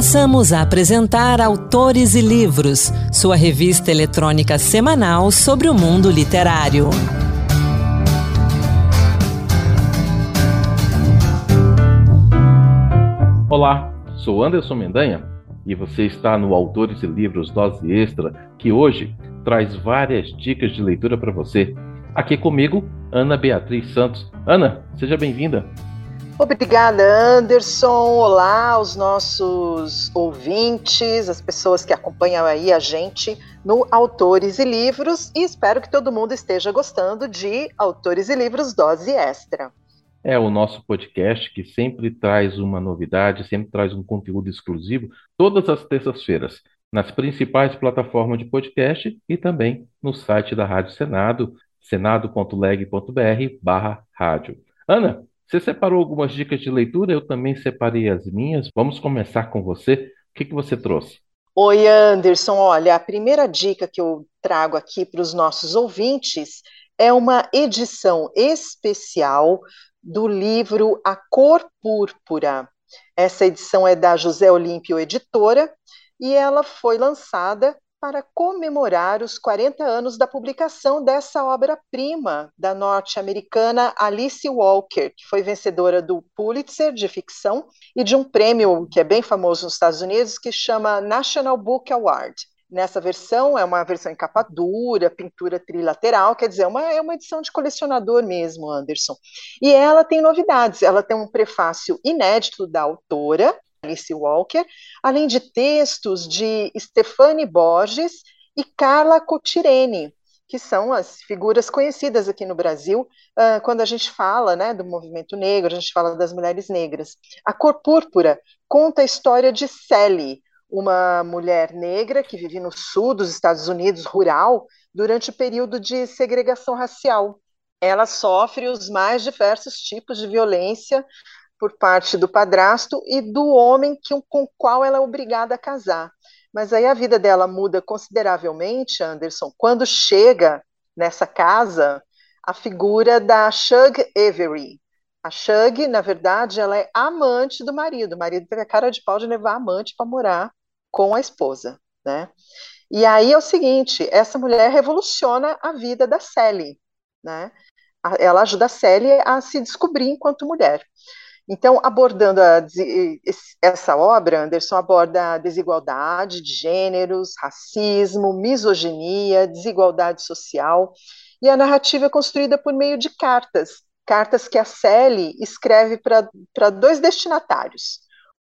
Passamos a apresentar Autores e Livros, sua revista eletrônica semanal sobre o mundo literário. Olá, sou Anderson Mendanha e você está no Autores e Livros Dose Extra, que hoje traz várias dicas de leitura para você. Aqui comigo, Ana Beatriz Santos. Ana, seja bem-vinda. Obrigada, Anderson. Olá aos nossos ouvintes, as pessoas que acompanham aí a gente no Autores e Livros, e espero que todo mundo esteja gostando de Autores e Livros Dose Extra. É o nosso podcast que sempre traz uma novidade, sempre traz um conteúdo exclusivo, todas as terças-feiras, nas principais plataformas de podcast e também no site da Rádio Senado, senado.leg.br barra rádio. Ana, você separou algumas dicas de leitura, eu também separei as minhas. Vamos começar com você. O que, que você trouxe? Oi, Anderson. Olha, a primeira dica que eu trago aqui para os nossos ouvintes é uma edição especial do livro A Cor Púrpura. Essa edição é da José Olímpio Editora e ela foi lançada para comemorar os 40 anos da publicação dessa obra-prima da norte-americana Alice Walker, que foi vencedora do Pulitzer de ficção e de um prêmio que é bem famoso nos Estados Unidos, que chama National Book Award. Nessa versão, é uma versão em capa dura, pintura trilateral, quer dizer, é uma, é uma edição de colecionador mesmo, Anderson. E ela tem novidades, ela tem um prefácio inédito da autora, Alice Walker, além de textos de Stefani Borges e Carla Cotirene, que são as figuras conhecidas aqui no Brasil uh, quando a gente fala né, do movimento negro, a gente fala das mulheres negras. A Cor Púrpura conta a história de Sally, uma mulher negra que vive no sul dos Estados Unidos, rural, durante o período de segregação racial. Ela sofre os mais diversos tipos de violência por parte do padrasto e do homem que, com o qual ela é obrigada a casar. Mas aí a vida dela muda consideravelmente, Anderson, quando chega nessa casa a figura da Shug Avery. A Shug, na verdade, ela é amante do marido. O marido teve a cara de pau de levar a amante para morar com a esposa, né? E aí é o seguinte, essa mulher revoluciona a vida da Sally, né? Ela ajuda a Sally a se descobrir enquanto mulher. Então, abordando a, essa obra, Anderson aborda a desigualdade de gêneros, racismo, misoginia, desigualdade social, e a narrativa é construída por meio de cartas, cartas que a Sally escreve para dois destinatários.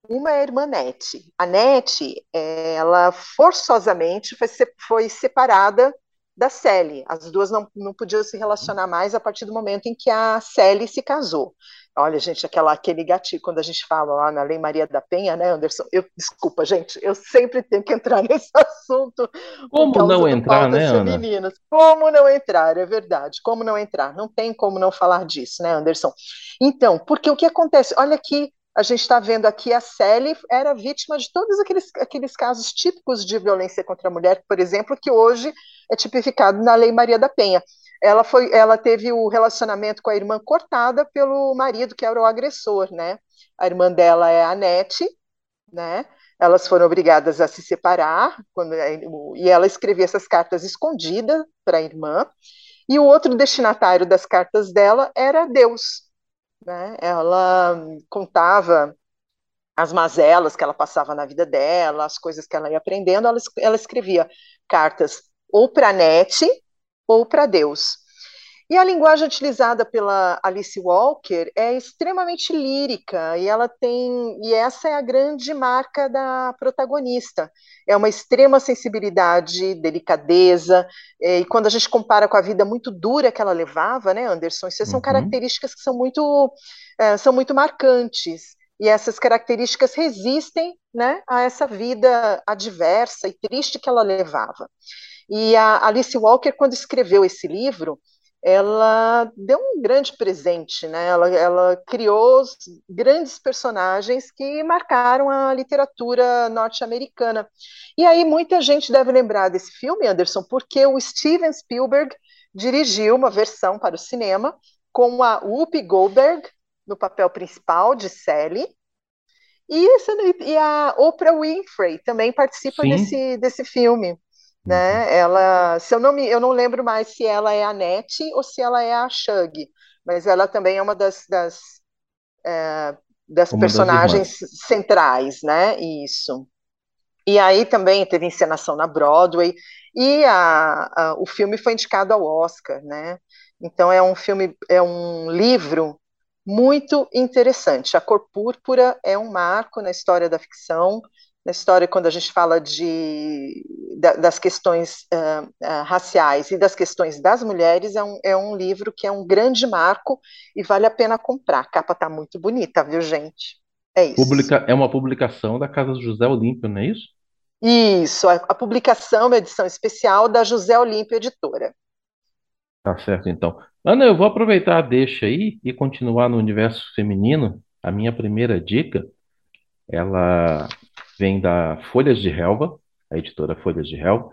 Uma é a irmã Nete. A Nete, ela forçosamente foi, foi separada da Sally. As duas não, não podiam se relacionar mais a partir do momento em que a Sally se casou. Olha, gente, aquela, aquele gatilho, quando a gente fala lá na Lei Maria da Penha, né, Anderson? Eu, desculpa, gente, eu sempre tenho que entrar nesse assunto. Como não entrar, né, femininas. Ana? Como não entrar, é verdade. Como não entrar? Não tem como não falar disso, né, Anderson? Então, porque o que acontece? Olha aqui, a gente está vendo aqui a Sally era vítima de todos aqueles, aqueles casos típicos de violência contra a mulher, por exemplo, que hoje é tipificado na Lei Maria da Penha ela foi, ela teve o relacionamento com a irmã cortada pelo marido que era o agressor, né? A irmã dela é a Nete, né? Elas foram obrigadas a se separar quando, e ela escrevia essas cartas escondidas para a irmã. E o outro destinatário das cartas dela era Deus, né? Ela contava as mazelas que ela passava na vida dela, as coisas que ela ia aprendendo, ela, ela escrevia cartas ou para Nete, ou para Deus. E a linguagem utilizada pela Alice Walker é extremamente lírica e ela tem e essa é a grande marca da protagonista. É uma extrema sensibilidade, delicadeza é, e quando a gente compara com a vida muito dura que ela levava, né, Anderson, isso são uhum. características que são muito é, são muito marcantes e essas características resistem, né, a essa vida adversa e triste que ela levava. E a Alice Walker, quando escreveu esse livro, ela deu um grande presente, né? Ela, ela criou grandes personagens que marcaram a literatura norte-americana. E aí muita gente deve lembrar desse filme, Anderson, porque o Steven Spielberg dirigiu uma versão para o cinema com a Whoopi Goldberg no papel principal de Sally E, e a Oprah Winfrey também participa desse, desse filme. Né? Uhum. Ela, se eu não me, eu não lembro mais se ela é a Nete ou se ela é a Shug, mas ela também é uma das, das, é, das personagens das centrais, né? Isso. E aí também teve encenação na Broadway e a, a, o filme foi indicado ao Oscar, né? Então é um filme, é um livro muito interessante. A Cor Púrpura é um marco na história da ficção, na história quando a gente fala de, das questões uh, uh, raciais e das questões das mulheres, é um, é um livro que é um grande marco e vale a pena comprar. A capa está muito bonita, viu, gente? É isso. Publica, é uma publicação da Casa José Olímpio, não é isso? Isso, a, a publicação é uma edição especial da José Olímpio Editora. Tá certo, então. Ana, eu vou aproveitar a deixa aí e continuar no universo feminino. A minha primeira dica, ela vem da Folhas de Helva, a editora Folhas de Helva,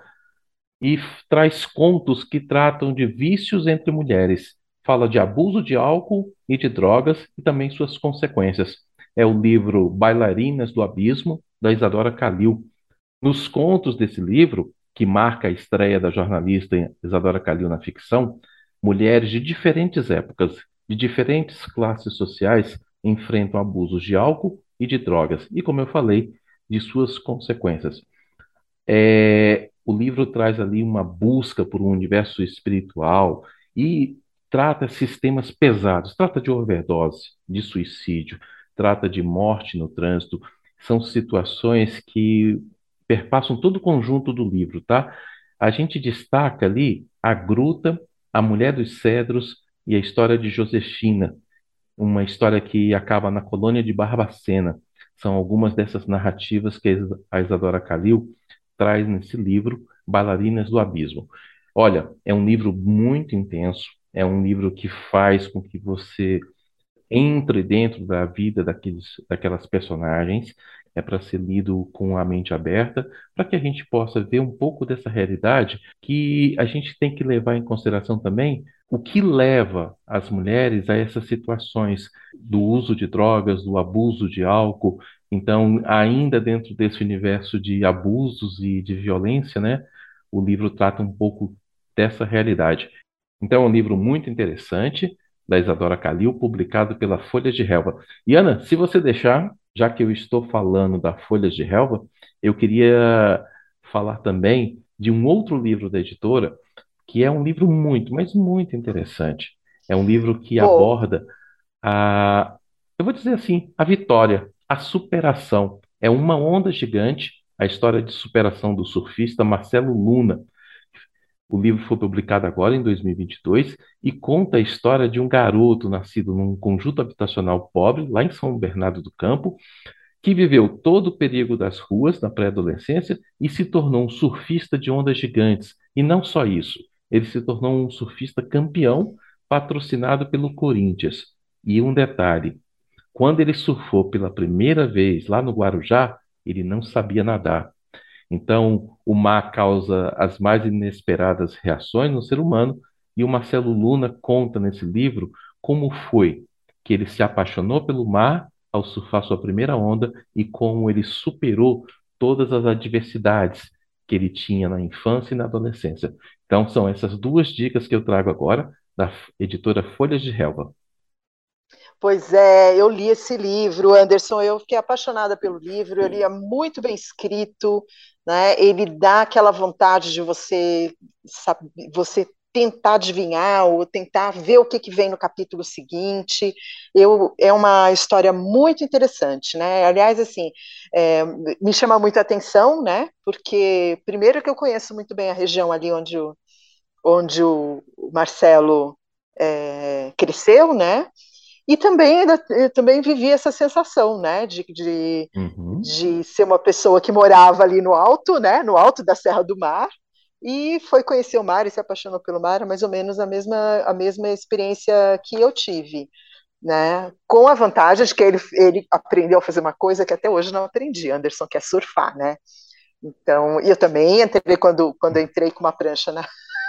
e traz contos que tratam de vícios entre mulheres. Fala de abuso de álcool e de drogas e também suas consequências. É o livro Bailarinas do Abismo, da Isadora Calil. Nos contos desse livro, que marca a estreia da jornalista Isadora Calil na ficção, mulheres de diferentes épocas, de diferentes classes sociais, enfrentam abusos de álcool e de drogas, e, como eu falei, de suas consequências. É, o livro traz ali uma busca por um universo espiritual e trata sistemas pesados, trata de overdose, de suicídio, trata de morte no trânsito. São situações que perpassam todo o conjunto do livro, tá? A gente destaca ali a gruta, a mulher dos cedros e a história de Josefina, uma história que acaba na colônia de Barbacena. São algumas dessas narrativas que a Isadora Calil traz nesse livro, Bailarinas do Abismo. Olha, é um livro muito intenso, é um livro que faz com que você entre dentro da vida daqueles, daquelas personagens é para ser lido com a mente aberta, para que a gente possa ver um pouco dessa realidade que a gente tem que levar em consideração também o que leva as mulheres a essas situações do uso de drogas, do abuso de álcool. Então, ainda dentro desse universo de abusos e de violência, né, o livro trata um pouco dessa realidade. Então, é um livro muito interessante, da Isadora Calil, publicado pela Folha de Relva. E Ana, se você deixar, já que eu estou falando da Folhas de Relva, eu queria falar também de um outro livro da editora, que é um livro muito, mas muito interessante. É um livro que aborda a, eu vou dizer assim, a vitória, a superação. É uma onda gigante, a história de superação do surfista Marcelo Luna. O livro foi publicado agora em 2022 e conta a história de um garoto nascido num conjunto habitacional pobre, lá em São Bernardo do Campo, que viveu todo o perigo das ruas na pré-adolescência e se tornou um surfista de ondas gigantes. E não só isso, ele se tornou um surfista campeão patrocinado pelo Corinthians. E um detalhe: quando ele surfou pela primeira vez lá no Guarujá, ele não sabia nadar. Então, o mar causa as mais inesperadas reações no ser humano, e o Marcelo Luna conta nesse livro como foi que ele se apaixonou pelo mar ao surfar sua primeira onda e como ele superou todas as adversidades que ele tinha na infância e na adolescência. Então, são essas duas dicas que eu trago agora da editora Folhas de Relva. Pois é, eu li esse livro, Anderson, eu fiquei apaixonada pelo livro, ele é muito bem escrito, né? Ele dá aquela vontade de você você tentar adivinhar ou tentar ver o que, que vem no capítulo seguinte. Eu, é uma história muito interessante, né? Aliás, assim, é, me chama muito a atenção, né? Porque primeiro que eu conheço muito bem a região ali onde o, onde o Marcelo é, cresceu, né? E também, eu também vivi essa sensação, né, de, de, uhum. de ser uma pessoa que morava ali no alto, né, no alto da Serra do Mar, e foi conhecer o mar e se apaixonou pelo mar, mais ou menos a mesma, a mesma experiência que eu tive, né, com a vantagem de que ele, ele aprendeu a fazer uma coisa que até hoje não aprendi, Anderson, que é surfar, né, então, e eu também entrei, quando, quando entrei com uma prancha na,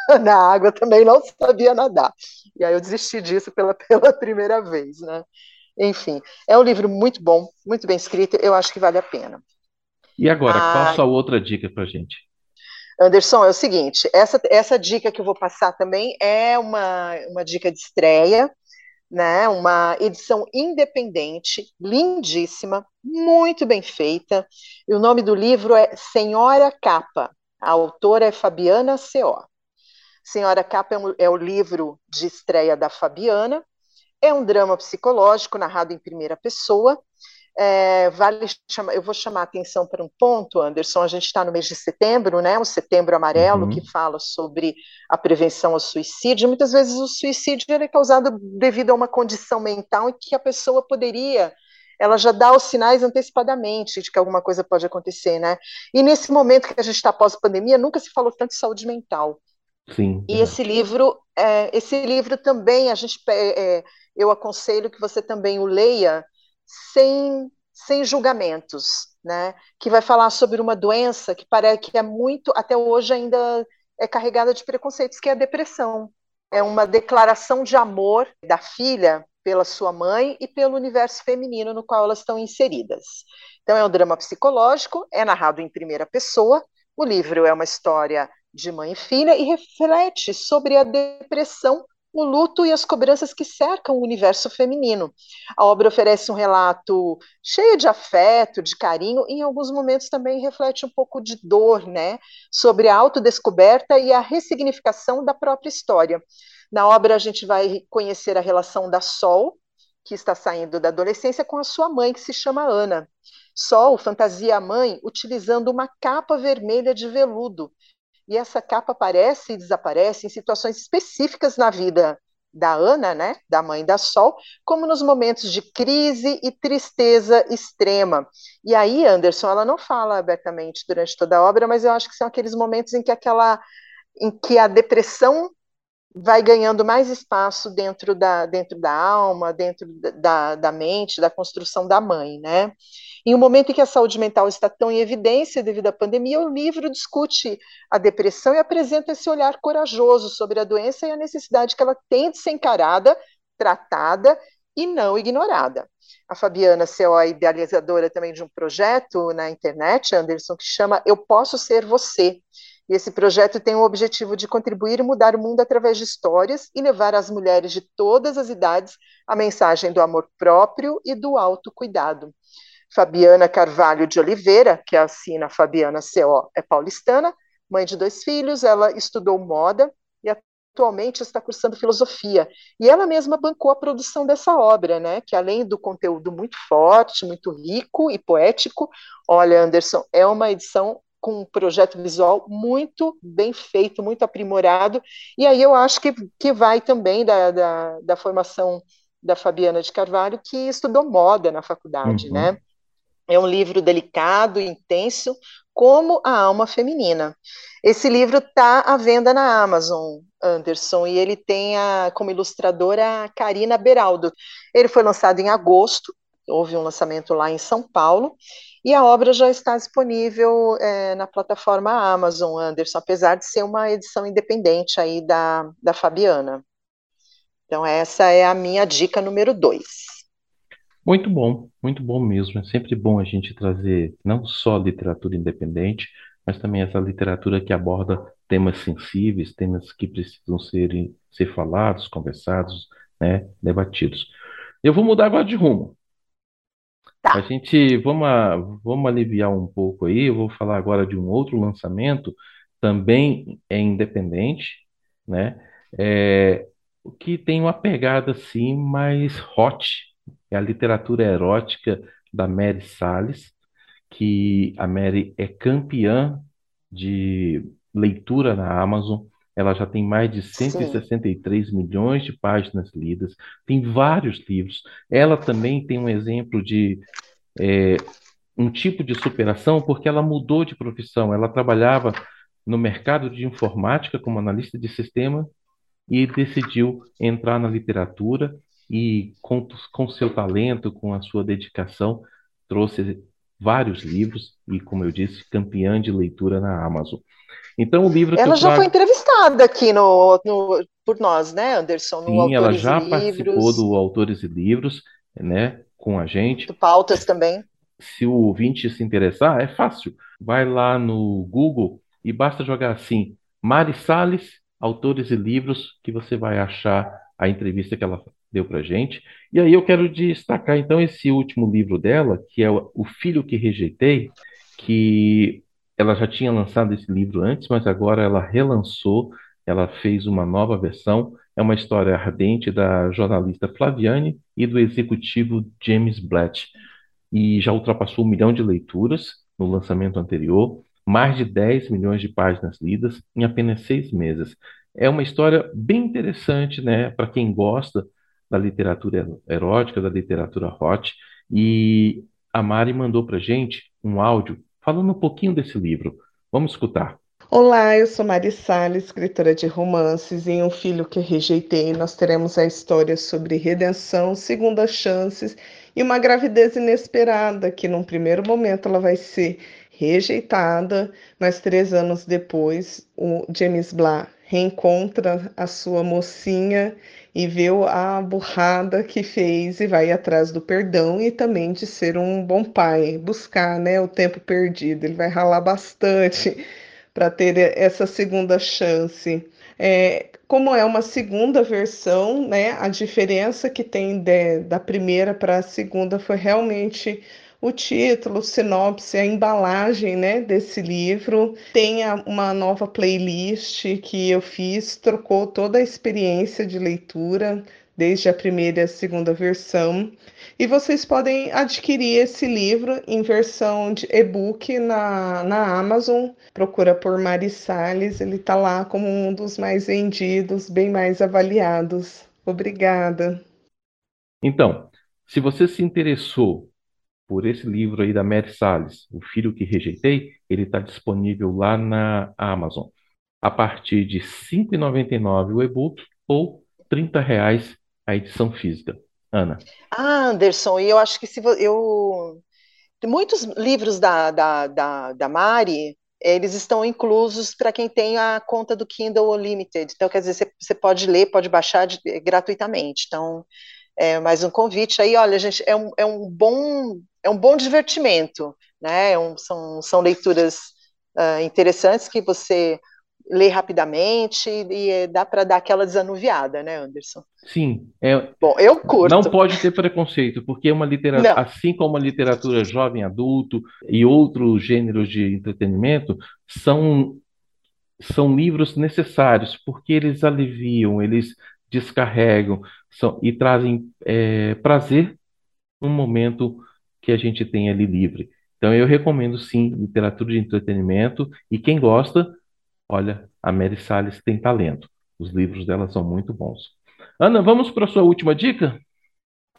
na água, também não sabia nadar. E aí eu desisti disso pela, pela primeira vez, né? Enfim, é um livro muito bom, muito bem escrito, eu acho que vale a pena. E agora, ah, qual a sua outra dica para gente? Anderson, é o seguinte, essa, essa dica que eu vou passar também é uma, uma dica de estreia, né? Uma edição independente, lindíssima, muito bem feita. E o nome do livro é Senhora Capa. A autora é Fabiana C.O. Senhora Capa é, o livro de estreia da Fabiana. É um drama psicológico narrado em primeira pessoa é, vale chamar, eu vou chamar a atenção para um ponto, Anderson. A gente está no mês de setembro, né? O setembro amarelo, uhum. que fala sobre a prevenção ao suicídio. Muitas vezes o suicídio é causado devido a uma condição mental em que a pessoa poderia ela já dá os sinais antecipadamente de que alguma coisa pode acontecer, né? E nesse momento que a gente está pós-pandemia, nunca se falou tanto de saúde mental. Sim. E é. esse livro, é, esse livro também a gente, é, eu aconselho que você também o leia sem, sem julgamentos, né? que vai falar sobre uma doença que parece que é muito, até hoje ainda é carregada de preconceitos, que é a depressão. É uma declaração de amor da filha pela sua mãe e pelo universo feminino no qual elas estão inseridas. Então é um drama psicológico, é narrado em primeira pessoa. O livro é uma história de mãe e filha e reflete sobre a depressão o luto e as cobranças que cercam o universo feminino. A obra oferece um relato cheio de afeto, de carinho, e em alguns momentos também reflete um pouco de dor, né, sobre a autodescoberta e a ressignificação da própria história. Na obra a gente vai conhecer a relação da Sol, que está saindo da adolescência, com a sua mãe, que se chama Ana. Sol fantasia a mãe utilizando uma capa vermelha de veludo, e essa capa aparece e desaparece em situações específicas na vida da Ana, né, da mãe da Sol, como nos momentos de crise e tristeza extrema. E aí, Anderson, ela não fala abertamente durante toda a obra, mas eu acho que são aqueles momentos em que aquela em que a depressão vai ganhando mais espaço dentro da, dentro da alma, dentro da, da mente, da construção da mãe, né? Em um momento em que a saúde mental está tão em evidência devido à pandemia, o livro discute a depressão e apresenta esse olhar corajoso sobre a doença e a necessidade que ela tem de ser encarada, tratada e não ignorada. A Fabiana CO é idealizadora também de um projeto na internet, Anderson, que chama Eu Posso Ser Você, e esse projeto tem o objetivo de contribuir e mudar o mundo através de histórias e levar às mulheres de todas as idades a mensagem do amor próprio e do autocuidado. Fabiana Carvalho de Oliveira, que assina Fabiana CO, é paulistana, mãe de dois filhos, ela estudou moda e atualmente está cursando filosofia. E ela mesma bancou a produção dessa obra, né? Que além do conteúdo muito forte, muito rico e poético, olha, Anderson, é uma edição com um projeto visual muito bem feito, muito aprimorado, e aí eu acho que, que vai também da, da, da formação da Fabiana de Carvalho, que estudou moda na faculdade, uhum. né? É um livro delicado, intenso, como a alma feminina. Esse livro está à venda na Amazon, Anderson, e ele tem a, como ilustradora a Karina Beraldo. Ele foi lançado em agosto, houve um lançamento lá em São Paulo, e a obra já está disponível é, na plataforma Amazon, Anderson, apesar de ser uma edição independente aí da, da Fabiana. Então, essa é a minha dica número dois. Muito bom, muito bom mesmo. É sempre bom a gente trazer não só literatura independente, mas também essa literatura que aborda temas sensíveis, temas que precisam ser, ser falados, conversados, né, debatidos. Eu vou mudar agora de rumo. Tá. A gente, vamos, vamos aliviar um pouco aí. Eu vou falar agora de um outro lançamento, também é independente, né? É, que tem uma pegada assim mais hot, é a literatura erótica da Mary Salles, que a Mary é campeã de leitura na Amazon. Ela já tem mais de Sim. 163 milhões de páginas lidas, tem vários livros. Ela também tem um exemplo de é, um tipo de superação, porque ela mudou de profissão. Ela trabalhava no mercado de informática como analista de sistema e decidiu entrar na literatura e, com, com seu talento, com a sua dedicação, trouxe vários livros e, como eu disse, campeã de leitura na Amazon. Então, o livro Ela já trago... foi entrevistada aqui no, no, por nós, né, Anderson? No Sim, ela já participou do Autores e Livros. né, com a gente. Do pautas também. Se o ouvinte se interessar, é fácil. Vai lá no Google e basta jogar assim, Mari Salles, autores e livros, que você vai achar a entrevista que ela deu para gente. E aí eu quero destacar então esse último livro dela, que é O Filho que Rejeitei, que ela já tinha lançado esse livro antes, mas agora ela relançou, ela fez uma nova versão. É uma história ardente da jornalista Flaviane e do executivo James Blatt. E já ultrapassou um milhão de leituras no lançamento anterior, mais de 10 milhões de páginas lidas em apenas seis meses. É uma história bem interessante, né, para quem gosta da literatura erótica, da literatura hot. E a Mari mandou para gente um áudio falando um pouquinho desse livro. Vamos escutar. Olá, eu sou Mari Salles, escritora de romances. Em Um Filho que Rejeitei, nós teremos a história sobre redenção, segundas chances e uma gravidez inesperada, que num primeiro momento ela vai ser rejeitada, mas três anos depois o James Blah reencontra a sua mocinha e vê a burrada que fez e vai atrás do perdão e também de ser um bom pai, buscar né, o tempo perdido. Ele vai ralar bastante para ter essa segunda chance. É, como é uma segunda versão, né, a diferença que tem de, da primeira para a segunda foi realmente o título, sinopse, a embalagem né, desse livro. Tem uma nova playlist que eu fiz, trocou toda a experiência de leitura, desde a primeira e a segunda versão. E vocês podem adquirir esse livro em versão de e-book na, na Amazon. Procura por Mari Salles, ele está lá como um dos mais vendidos, bem mais avaliados. Obrigada. Então, se você se interessou por esse livro aí da Mary Salles, O Filho que Rejeitei, ele está disponível lá na Amazon. A partir de R$ 5,99 o e-book ou R$ 30,00 a edição física. Ana. Ah, Anderson, e eu acho que se eu muitos livros da, da, da, da Mari, eles estão inclusos para quem tem a conta do Kindle Unlimited. Então, quer dizer, você, você pode ler, pode baixar de, gratuitamente. Então, é mais um convite aí. Olha, gente, é um, é um bom é um bom divertimento, né? É um, são, são leituras uh, interessantes que você lê rapidamente e, e dá para dar aquela desanuviada, né, Anderson? Sim. É, Bom, eu curto. Não pode ter preconceito, porque é uma literatura, assim como a literatura jovem adulto e outros gêneros de entretenimento, são, são livros necessários, porque eles aliviam, eles descarregam são, e trazem é, prazer no momento que a gente tem ali livre. Então eu recomendo sim literatura de entretenimento e quem gosta, olha, a Mary Salles tem talento. Os livros dela são muito bons. Ana, vamos para a sua última dica?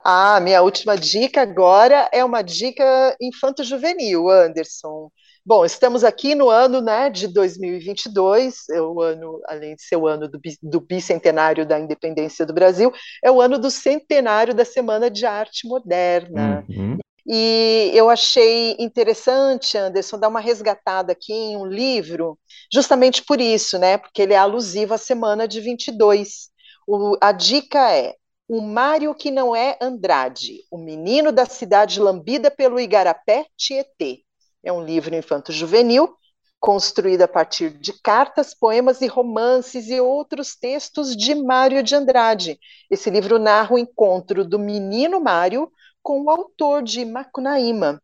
Ah, minha última dica agora é uma dica infanto-juvenil, Anderson. Bom, estamos aqui no ano né, de 2022, é o ano, além de ser o ano do, do bicentenário da independência do Brasil, é o ano do centenário da Semana de Arte Moderna. Uhum. E eu achei interessante, Anderson, dar uma resgatada aqui em um livro, justamente por isso, né? Porque ele é alusivo à semana de 22. O, a dica é O Mário que não é Andrade, o menino da cidade lambida pelo Igarapé Tietê. É um livro infanto-juvenil construído a partir de cartas, poemas e romances e outros textos de Mário de Andrade. Esse livro narra o encontro do menino Mário com o autor de Macunaíma.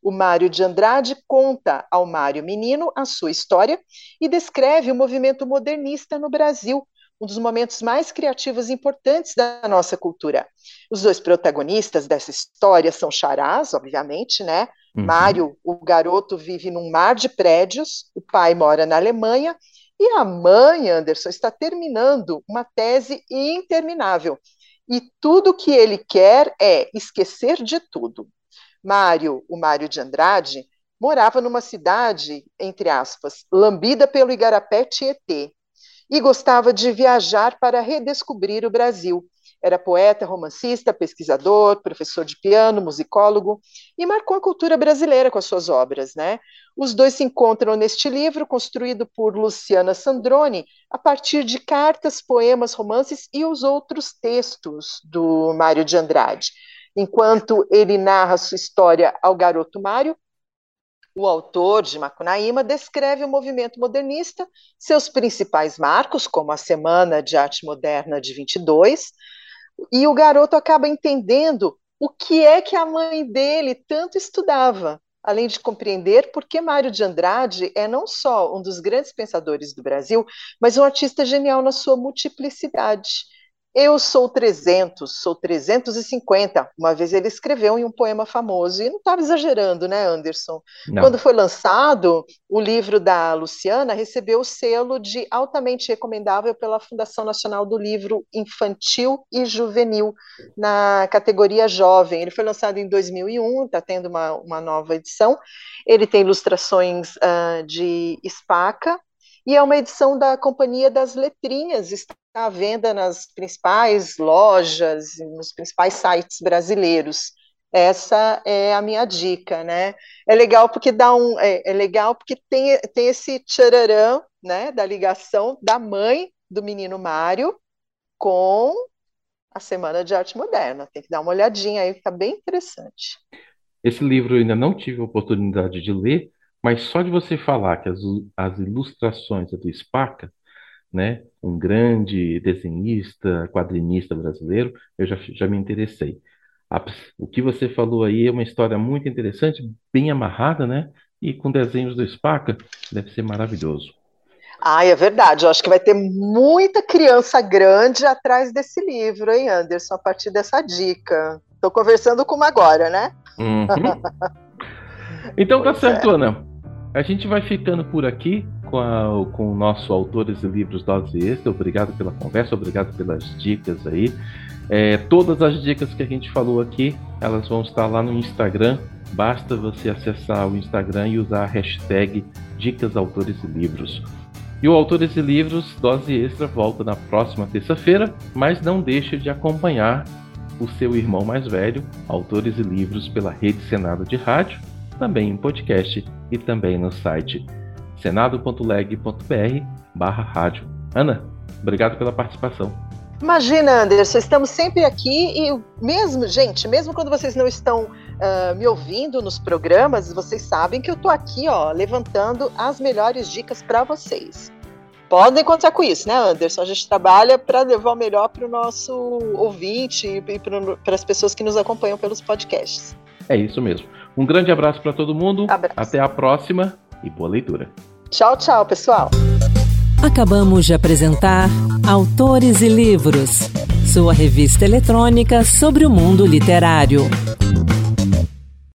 O Mário de Andrade conta ao Mário Menino a sua história e descreve o movimento modernista no Brasil, um dos momentos mais criativos e importantes da nossa cultura. Os dois protagonistas dessa história são charás, obviamente, né? Uhum. Mário, o garoto, vive num mar de prédios, o pai mora na Alemanha e a mãe, Anderson, está terminando uma tese interminável e tudo que ele quer é esquecer de tudo. Mário, o Mário de Andrade, morava numa cidade, entre aspas, lambida pelo Igarapé Tietê, e gostava de viajar para redescobrir o Brasil. Era poeta, romancista, pesquisador, professor de piano, musicólogo e marcou a cultura brasileira com as suas obras, né? Os dois se encontram neste livro, construído por Luciana Sandrone, a partir de cartas, poemas, romances e os outros textos do Mário de Andrade. enquanto ele narra sua história ao garoto Mário, o autor de Macunaíma descreve o movimento modernista, seus principais marcos, como a Semana de Arte Moderna de 22, e o garoto acaba entendendo o que é que a mãe dele tanto estudava, além de compreender por que Mário de Andrade é não só um dos grandes pensadores do Brasil, mas um artista genial na sua multiplicidade. Eu sou 300, sou 350. Uma vez ele escreveu em um poema famoso, e não estava exagerando, né, Anderson? Não. Quando foi lançado, o livro da Luciana recebeu o selo de altamente recomendável pela Fundação Nacional do Livro Infantil e Juvenil, na categoria Jovem. Ele foi lançado em 2001, está tendo uma, uma nova edição. Ele tem ilustrações uh, de Spaca, e é uma edição da Companhia das Letrinhas, está à venda nas principais lojas, nos principais sites brasileiros. Essa é a minha dica, né? É legal porque dá um, é, é legal porque tem, tem esse tchararã, né, da ligação da mãe do menino Mário com a Semana de Arte Moderna. Tem que dar uma olhadinha aí, está bem interessante. Esse livro eu ainda não tive a oportunidade de ler, mas só de você falar que as, as ilustrações é do Spaca, né, um grande desenhista, quadrinista brasileiro, eu já, já me interessei. A, o que você falou aí é uma história muito interessante, bem amarrada, né? E com desenhos do Spaca, deve ser maravilhoso. Ah, é verdade. Eu acho que vai ter muita criança grande atrás desse livro, hein, Anderson, a partir dessa dica. Estou conversando com uma agora, né? Uhum. Então tá certo, é. Ana. A gente vai ficando por aqui com, a, com o nosso Autores e Livros Dose Extra. Obrigado pela conversa, obrigado pelas dicas aí. É, todas as dicas que a gente falou aqui, elas vão estar lá no Instagram. Basta você acessar o Instagram e usar a hashtag Dicas Autores e Livros. E o Autores e Livros Dose Extra volta na próxima terça-feira, mas não deixe de acompanhar o seu irmão mais velho, Autores e Livros, pela Rede Senado de Rádio também em podcast e também no site senado.leg.br barra rádio. Ana, obrigado pela participação. Imagina, Anderson, estamos sempre aqui e mesmo, gente, mesmo quando vocês não estão uh, me ouvindo nos programas, vocês sabem que eu estou aqui, ó, levantando as melhores dicas para vocês. Podem contar com isso, né, Anderson? A gente trabalha para levar o melhor para o nosso ouvinte e para as pessoas que nos acompanham pelos podcasts. É isso mesmo. Um grande abraço para todo mundo. Abraço. Até a próxima e boa leitura. Tchau, tchau, pessoal. Acabamos de apresentar Autores e Livros, sua revista eletrônica sobre o mundo literário.